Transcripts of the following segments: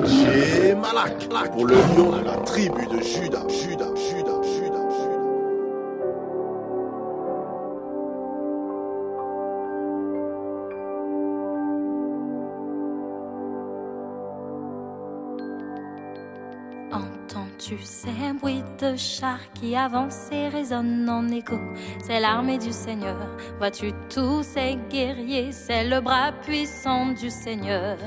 DJ Malak pour le lion de la tribu de Judas, Judas, Judas, Judas. Entends-tu ces bruits de chars qui avancent et résonnent en écho? C'est l'armée du Seigneur. Vois-tu tous ces guerriers? C'est le bras puissant du Seigneur.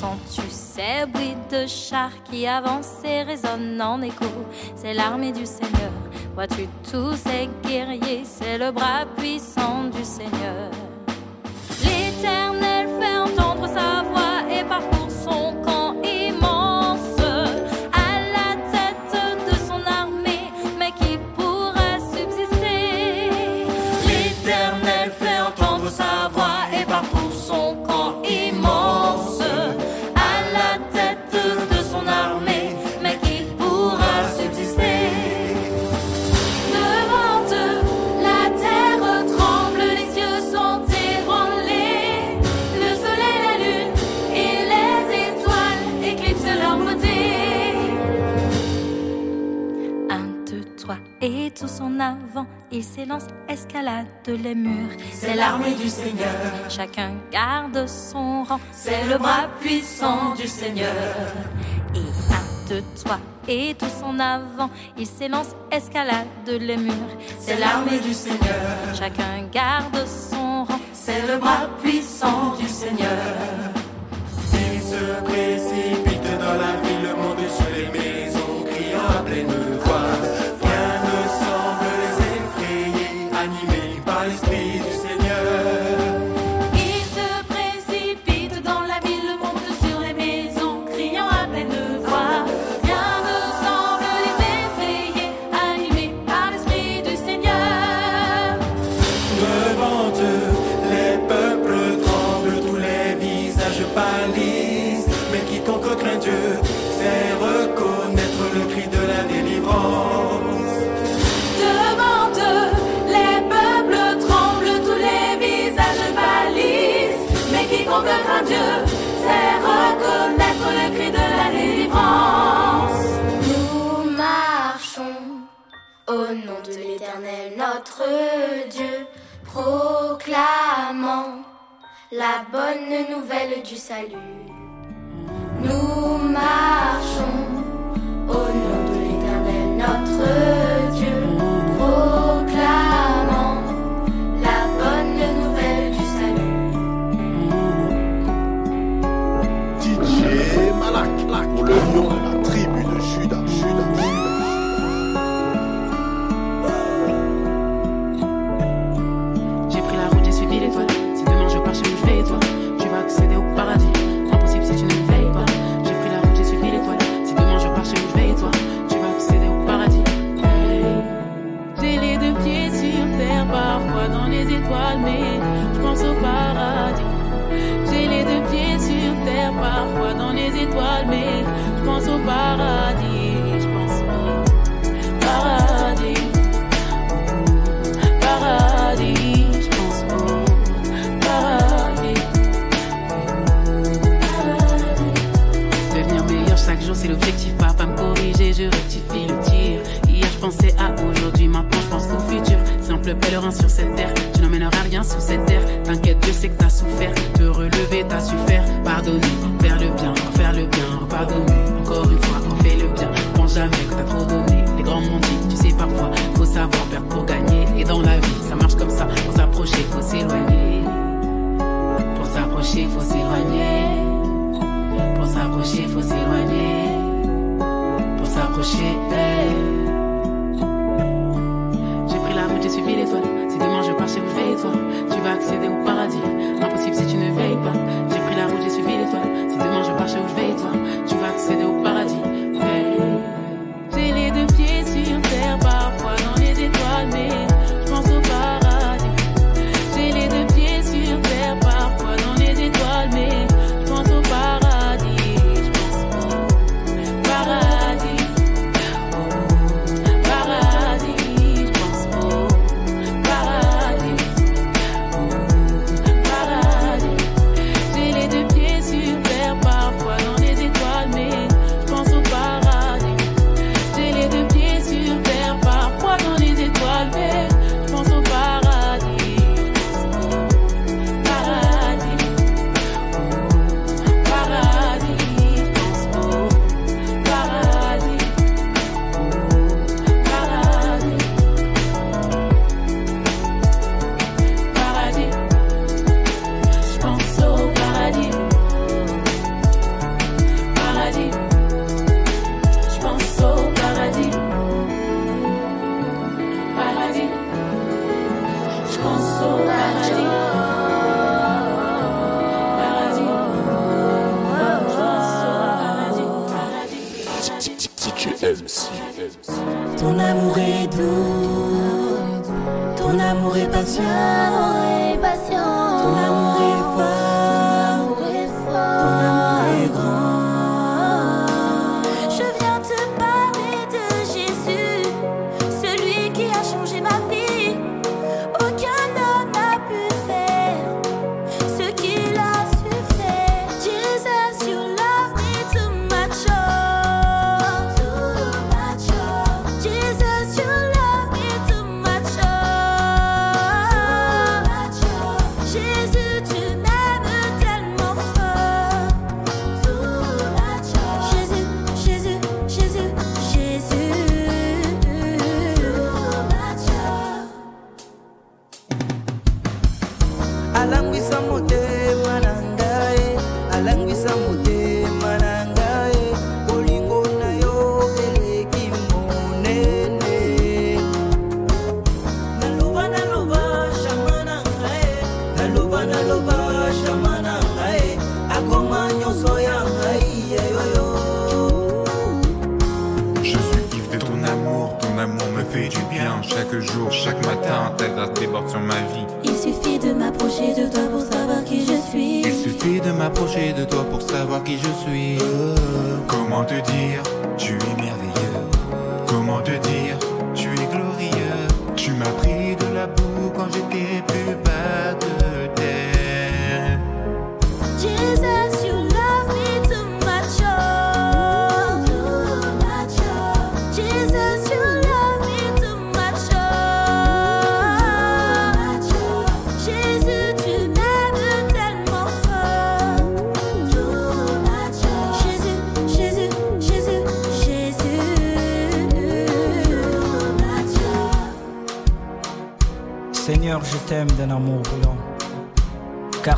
Sens-tu ces bruits de chars qui avancent et résonnent en écho C'est l'armée du Seigneur. Vois-tu tous ces guerriers? C'est le bras puissant du Seigneur. tous en avant, il s'élance, escalade les murs. C'est l'armée du Seigneur, chacun garde son rang, c'est le bras puissant du Seigneur. Et un, deux, trois, et tous en avant, il s'élance, escalade les murs. C'est l'armée du Seigneur, chacun garde son rang, c'est le bras puissant du Seigneur. Ils se précipitent dans la ville, le monde est C'est reconnaître le cri de la délivrance. Devant eux, les peuples tremblent, tous les visages pâlissent. Mais quiconque craint Dieu, c'est reconnaître le cri de la délivrance. Nous marchons au nom de l'Éternel notre Dieu, proclamant la bonne nouvelle du salut. Nous marchons au nom de l'éternel notre Dieu. suivi l'étoile. Si demain je pars chez vous, je vais et toi, tu vas accéder au paradis.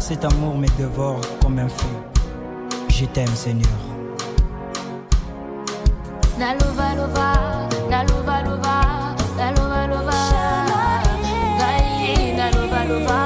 Cet amour me dévore comme un feu. Je t'aime, Seigneur. Nalova, lova, nalova, lova, nalova, lova, nalova, lova.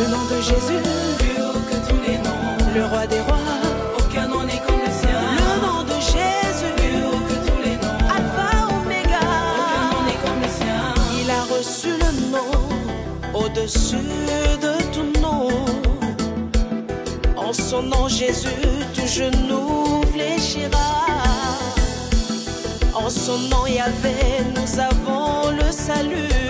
Le nom de Jésus, plus haut que tous les noms. Le roi des rois, aucun nom n'est comme le sien. Le nom de Jésus, plus haut que tous les noms. Alpha, Oméga, aucun nom n'est comme le sien. Il a reçu le nom au-dessus de tout nom. En son nom, Jésus, tout genou fléchira. En son nom, Yahvé, nous avons le salut.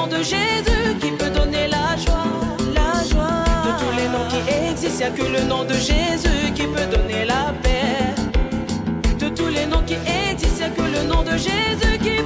Nom de Jésus qui peut donner la joie, la joie. De tous les noms qui existent, y'a que le nom de Jésus qui peut donner la paix. De tous les noms qui existent, y'a que le nom de Jésus qui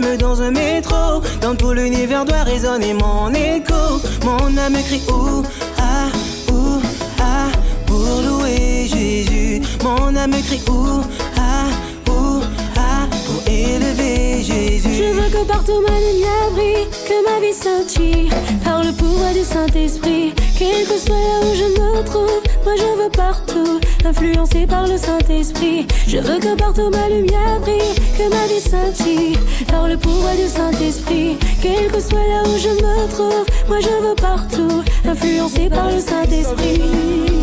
dans un métro. Dans tout l'univers doit résonner mon écho. Mon âme crie ouh, ah, ouh, ah, pour louer Jésus. Mon âme crie ouh, ah, ouh, ah, pour élever Jésus. Je veux que partout ma lumière brille, que ma vie scintille par le pouvoir du Saint-Esprit. Quel que soit là où je me trouve, moi je veux partout, influencé par le Saint-Esprit. Je veux que partout ma lumière brille, que ma vie scintille par le pouvoir du Saint-Esprit. Quel que soit là où je me trouve, moi je veux partout, influencé par le Saint-Esprit.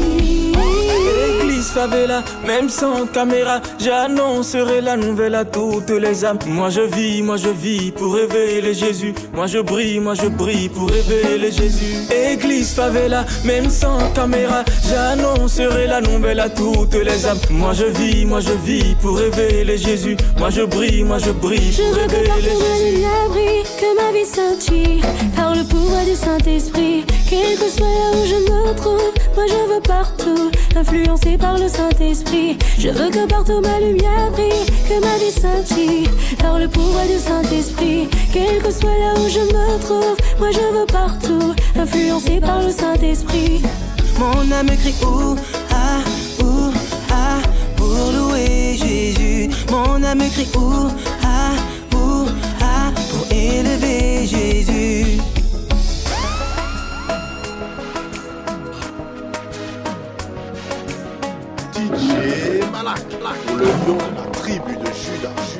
L'église favela, même sans caméra, j'annoncerai la nouvelle à toutes les âmes. Moi je vis, moi je vis pour révéler Jésus. Moi je brille, moi je brille pour révéler Jésus. Église favela, même sans caméra, j'annoncerai la nouvelle à toutes les âmes. Moi je vis, moi je vis pour révéler Jésus. Moi je brille, moi je brille Je pour révéler Jésus. lumière brille, que ma vie scintille par le pouvoir du Saint-Esprit. Quel que soit là où je me trouve, moi je veux partout, influencé par le Saint-Esprit. Je veux que partout ma lumière brille, que ma vie scintille par le pouvoir du Saint-Esprit. Quel que soit là où je me trouve, moi je veux partout, influencé par le Saint-Esprit. Mon âme crie où? Ah où? Ah pour louer Jésus. Mon âme crie où? Ah où? Ah pour élever Jésus. DJ Malak, pour le lion de la tribu de Judas.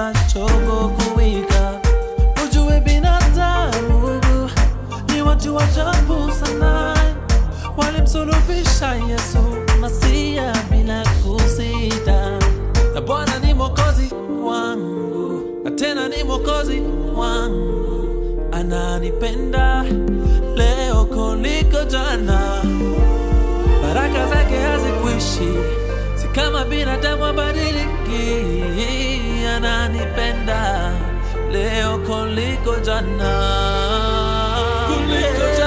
la chogo kuwika, ujue binadamu ni watu wa sana, walimsulubisha Yesu Masia bila kusita, na Bwana ni mwokozi wangu na tena ni mwokozi wangu, ananipenda leo kuliko jana, baraka zake hazikwishi, si kama binadamu abadiliki ananipenda leo kuliko jana, kuliko jana.